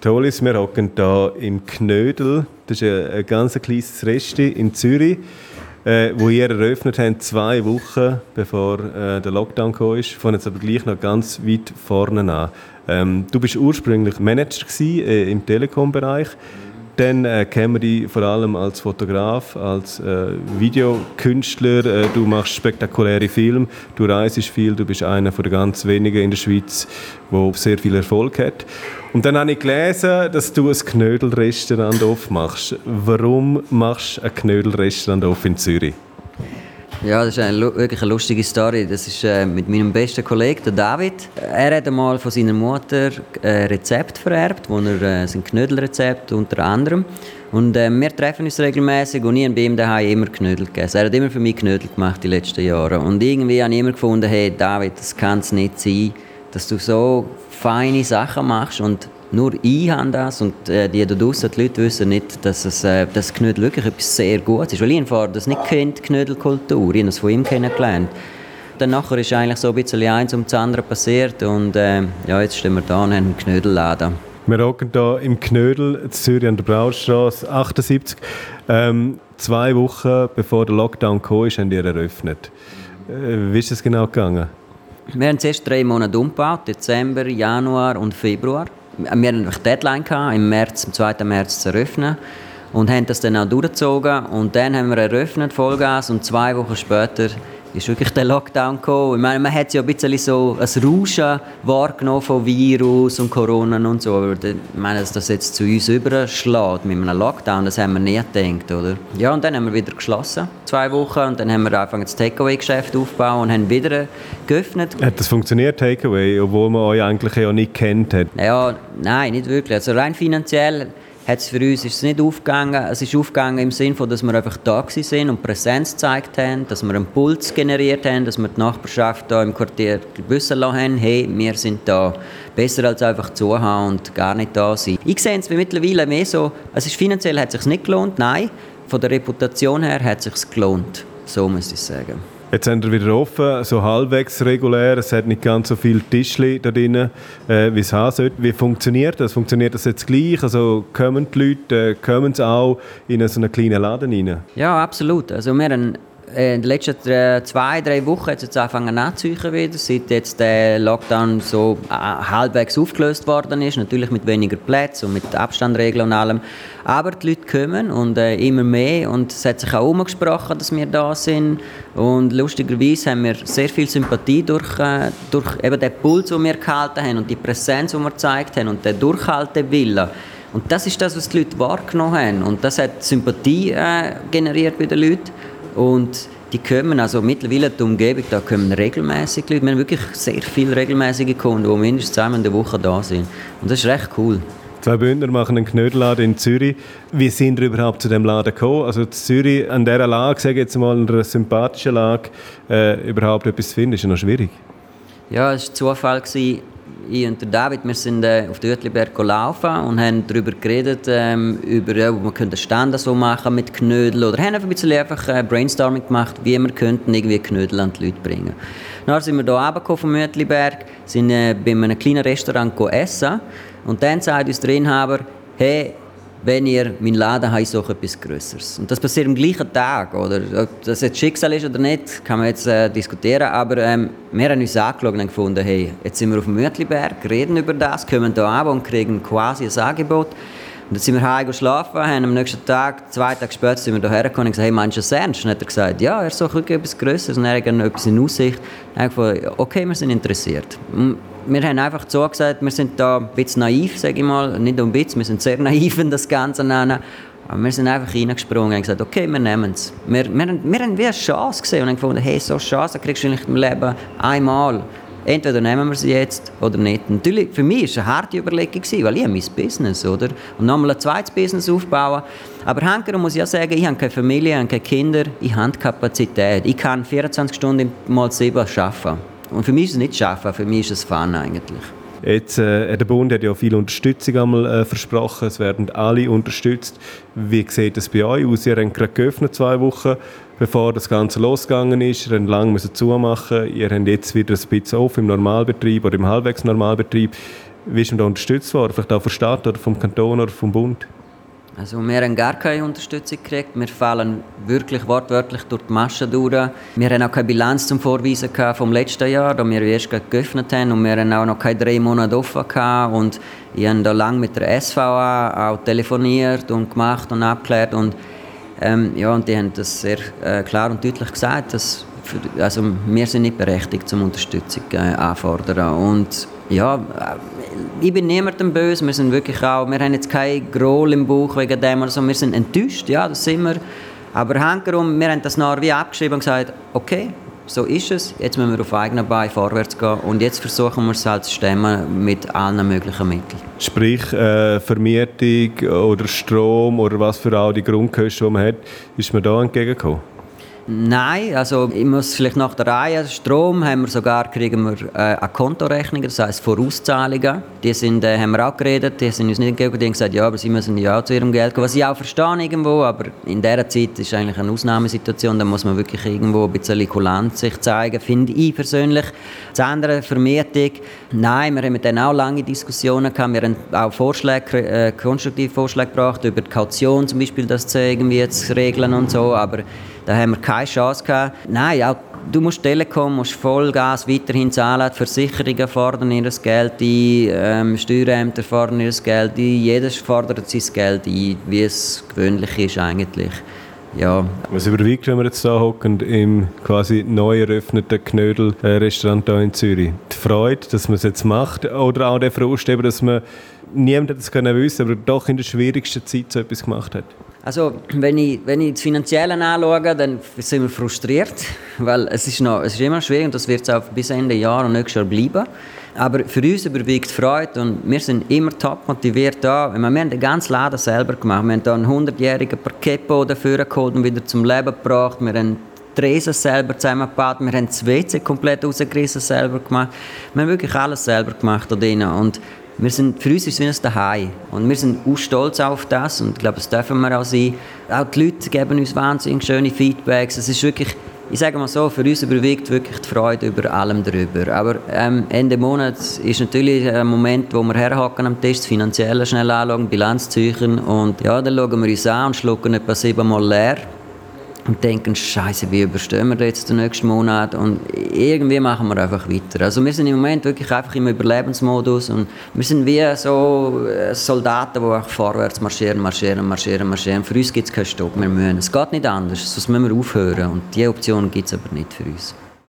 Toll ist, wir hocken hier im Knödel. Das ist ein, ein ganz kleines Resti in Zürich, äh, wo ihr eröffnet habt, zwei Wochen bevor äh, der Lockdown kam. ist. Von jetzt aber gleich noch ganz weit vorne an. Ähm, du bist ursprünglich Manager gewesen, äh, im Telekom-Bereich. Dann äh, kennen wir vor allem als Fotograf, als äh, Videokünstler. Äh, du machst spektakuläre Filme, du reist viel, du bist einer der ganz wenigen in der Schweiz, der sehr viel Erfolg hat. Und dann habe ich gelesen, dass du ein Knödelrestaurant aufmachst. Warum machst du ein Knödelrestaurant auf in Zürich? Ja, das ist eine, wirklich eine lustige Story. Das ist äh, mit meinem besten Kollegen, der David. Er hat einmal von seiner Mutter ein äh, Rezept vererbt, wo er äh, sein Knödelrezept unter anderem. Und äh, wir treffen uns regelmäßig und ich habe bei ihm daheim immer Knödel gegessen. Er hat immer für mich Knödel gemacht die letzten Jahre. Und irgendwie habe ich immer gefunden, hey David, das kann es nicht sein, dass du so feine Sachen machst und nur ich habe das und äh, die da draussen, die Leute wissen nicht, dass es, äh, das Knödel wirklich etwas sehr Gutes ist. Weil ich vorher das nicht kennt, Knödelkultur. Ich habe das von ihm kennengelernt. Dann nachher ist eigentlich so ein bisschen eins um das andere passiert und äh, ja, jetzt stehen wir da und haben einen Knödelladen. Wir hocken hier im Knödel in Zürich an der Braustraße 78. Ähm, zwei Wochen bevor der Lockdown kam, haben ihr eröffnet. Äh, wie ist es genau gegangen? Wir haben zuerst drei Monate umgebaut, Dezember, Januar und Februar wir hatten eine Deadline gehabt, im März, am 2. März zu eröffnen und haben das dann auch durchgezogen und dann haben wir eröffnet, Vollgas und zwei Wochen später ist wirklich der Lockdown gekommen. Ich meine, man hat ja ein bisschen so ein Rauschen wahrgenommen von Virus und Corona und so, aber ich meine, dass das jetzt zu uns überschlägt mit einem Lockdown, das haben wir nie gedacht, oder? Ja, und dann haben wir wieder geschlossen, zwei Wochen, und dann haben wir angefangen das Takeaway-Geschäft aufzubauen und haben wieder geöffnet. Hat das funktioniert, Takeaway, obwohl man euch eigentlich ja nicht kennt hat? Ja, nein, nicht wirklich. Also rein finanziell hat's für uns ist es nicht aufgegangen. Es ist aufgegangen im Sinne dass wir einfach da sind und Präsenz gezeigt haben, dass wir einen Puls generiert haben, dass wir die Nachbarschaft hier im Quartier wissen lassen haben, hey, wir sind da. Besser als einfach zuhauen und gar nicht da sein. Ich sehe es mittlerweile mehr so, es ist finanziell hat es sich nicht gelohnt, nein. Von der Reputation her hat es sich gelohnt. So muss ich sagen. Jetzt sind wir wieder offen, so halbwegs regulär. Es hat nicht ganz so viele Tischli da drin, äh, wie es haben sollte. Wie funktioniert das? Funktioniert das jetzt gleich? Also kommen die Leute, äh, kommen sie auch in so einen kleinen Laden rein? Ja, absolut. Also wir haben in den letzten zwei, drei Wochen hat es jetzt angefangen nachzuziehen wieder, seit jetzt der Lockdown so äh, halbwegs aufgelöst worden ist, natürlich mit weniger Plätzen und mit Abstandregeln und allem. Aber die Leute kommen und äh, immer mehr und es hat sich auch umgesprochen, dass wir da sind und lustigerweise haben wir sehr viel Sympathie durch, äh, durch eben den Puls, den wir gehalten haben und die Präsenz, die wir gezeigt haben und den Durchhaltewillen. Und das ist das, was die Leute wahrgenommen haben und das hat Sympathie äh, generiert bei den Leuten und die kommen, also mittlerweile die Umgebung, da kommen regelmäßig Leute. Wir haben wirklich sehr viele regelmäßige Kunden, die mindestens zweimal in der Woche da sind. Und das ist recht cool. Zwei Bündner machen einen Knödelladen in Zürich. Wie sind ihr überhaupt zu dem Laden gekommen? Also Zürich an dieser Lage, sage ich jetzt mal, in einer sympathischen Lage, äh, überhaupt etwas zu finden, ist ja noch schwierig. Ja, es war Zufall. Gewesen ich und David, wir sind äh, auf der Uetliberg gelaufen und haben darüber geredet, ähm, über, ja, man könnte Ständer so machen mit Knödel oder haben einfach ein bisschen einfach äh, Brainstorming gemacht, wie wir könnten irgendwie Knödel an die Leute bringen. Dann sind wir hier runtergekommen vom Uetliberg, sind äh, bei einem kleinen Restaurant essen und dann sagt uns der Inhaber, hey, wenn ihr meinen Laden habt, so etwas Größeres. Und das passiert am gleichen Tag. Oder? Ob das jetzt Schicksal ist oder nicht, kann man jetzt äh, diskutieren. Aber ähm, wir haben uns angeschaut und gefunden, hey, jetzt sind wir auf dem Mütliberg, reden über das, kommen hier an und kriegen quasi ein Angebot. Und dann sind wir heim geschlafen, haben am nächsten Tag, zwei Tage später, sind wir hierher gekommen und gesagt, hey, meinst du das ernst? Und dann hat er gesagt, ja, er sucht etwas Größeres und er hat etwas in Aussicht. Und habe ich gesagt, okay, wir sind interessiert wir haben einfach so gesagt, wir sind da ein bisschen naiv, sage ich mal. Nicht ein bisschen, wir sind sehr naiv, wenn das Ganze nennen. Aber wir sind einfach reingesprungen und gesagt, okay, wir nehmen es. Wir, wir, wir haben wie eine Chance gesehen und haben gefunden, hey, so eine Chance kriegst du nicht im Leben einmal. Entweder nehmen wir sie jetzt oder nicht. Natürlich, für mich war es eine harte Überlegung, weil ich mein Business, oder? Und nochmal ein zweites Business aufbauen. Aber Henker muss ja sagen, ich habe keine Familie, ich habe keine Kinder, ich habe Kapazität. Ich kann 24 Stunden mal 7 arbeiten. Und für mich ist es nicht Schaffen, für mich ist es Fun eigentlich. Jetzt, äh, der Bund hat ja viel Unterstützung einmal, äh, versprochen, es werden alle unterstützt. Wie sieht das bei euch aus? Ihr habt gerade geöffnet, zwei Wochen, bevor das Ganze losgegangen ist. Ihr habt lange zumachen. Ihr habt jetzt wieder ein bisschen auf im Normalbetrieb oder im halbwegs Normalbetrieb. Wie ist man da unterstützt worden? Vielleicht auch der Stadt oder vom Kanton oder vom Bund? Also wir haben gar keine Unterstützung gekriegt. Wir fallen wirklich wortwörtlich durch die Maschen durch. Wir haben auch keine Bilanz zum Vorweisen vom letzten Jahr, da wir erst geöffnet haben und wir haben auch noch keine drei Monate offen. Und ich habe da lange mit der SVA auch telefoniert und gemacht und abgeklärt und ähm, ja, und die haben das sehr äh, klar und deutlich gesagt, dass für, also wir sind nicht berechtigt zum Unterstützung äh, anfordern ja, äh, ich bin niemandem böse, wir sind wirklich auch, wir haben jetzt kein Groll im Bauch wegen dem oder so, wir sind enttäuscht, ja, das sind wir, aber hankerum, wir haben das nachher wie abgeschrieben und gesagt, okay, so ist es, jetzt müssen wir auf eigenen Beinen vorwärts gehen und jetzt versuchen wir es halt zu stemmen mit allen möglichen Mitteln. Sprich, äh, Vermietung oder Strom oder was für auch die Grundkosten, die man hat, ist man da entgegengekommen? Nein, also ich muss vielleicht nach der Reihe. Strom haben wir sogar, kriegen wir äh, eine Kontorechnung, das heisst Vorauszahlungen. Die sind, äh, haben wir auch geredet, die sind uns nicht gegeben, die haben gesagt, ja, aber sie müssen ja zu ihrem Geld kommen. Was ich auch verstehe irgendwo, aber in dieser Zeit ist eigentlich eine Ausnahmesituation, da muss man wirklich irgendwo ein bisschen Kulanz sich zeigen, finde ich persönlich. Das andere, Vermietung, nein, wir haben mit denen auch lange Diskussionen gehabt, wir haben auch Vorschläge, äh, konstruktive Vorschläge gebracht, über die Kaution zum Beispiel, das zu irgendwie zu regeln und so, aber da haben wir keine Chance gehabt. Nein, auch du musst Telekom, musst Vollgas weiterhin zahlen, die Versicherungen fordern ihr Geld ein, ähm, Steuerämter fordern ihr Geld ein, jeder fordert sein Geld ein, wie es gewöhnlich ist eigentlich. Ja. Was überwiegt, wenn wir jetzt hier hocken im quasi neu eröffneten Knödel-Restaurant hier in Zürich? Die Freude, dass man es jetzt macht oder auch der Frust, dass man niemand das können wissen, aber doch in der schwierigsten Zeit so etwas gemacht hat? Also, wenn ich, wenn ich das Finanzielle anschaue, dann sind wir frustriert, weil es ist, noch, es ist immer schwierig und das wird es auch bis Ende Jahr und nächstes Jahr bleiben. Aber für uns überwiegt Freude und wir sind immer top motiviert da. Wir haben den ganzen Laden selber gemacht. Wir haben hier einen 100-jährigen Parkettboden geholt und wieder zum Leben gebracht. Wir haben Tresen selber zusammengebaut. Wir haben das WC komplett rausgerissen selber gemacht. Wir haben wirklich alles selber gemacht da drin. Und wir sind, für uns ist es wie ein Daheim. Und wir sind auch stolz auf das und ich glaube, das dürfen wir auch sein. Auch die Leute geben uns wahnsinnig schöne Feedbacks. Es ist wirklich, ich sage mal so, für uns überwiegt wirklich die Freude über allem darüber. Aber ähm, Ende Monat ist natürlich ein Moment, wo wir herhaken am Tisch, das Finanzielle schnell anschauen, Bilanz ziehen und ja, dann schauen wir uns an und schlucken etwa siebenmal leer und denken, Scheiße, wie überstehen wir jetzt den nächsten Monat? Und irgendwie machen wir einfach weiter. Also wir sind im Moment wirklich einfach im Überlebensmodus und wir sind wie so äh, Soldaten, die auch vorwärts marschieren, marschieren, marschieren, marschieren. Für uns gibt es keinen Stopp, wir müssen. Es geht nicht anders, sonst müssen wir aufhören und diese Option gibt es aber nicht für uns.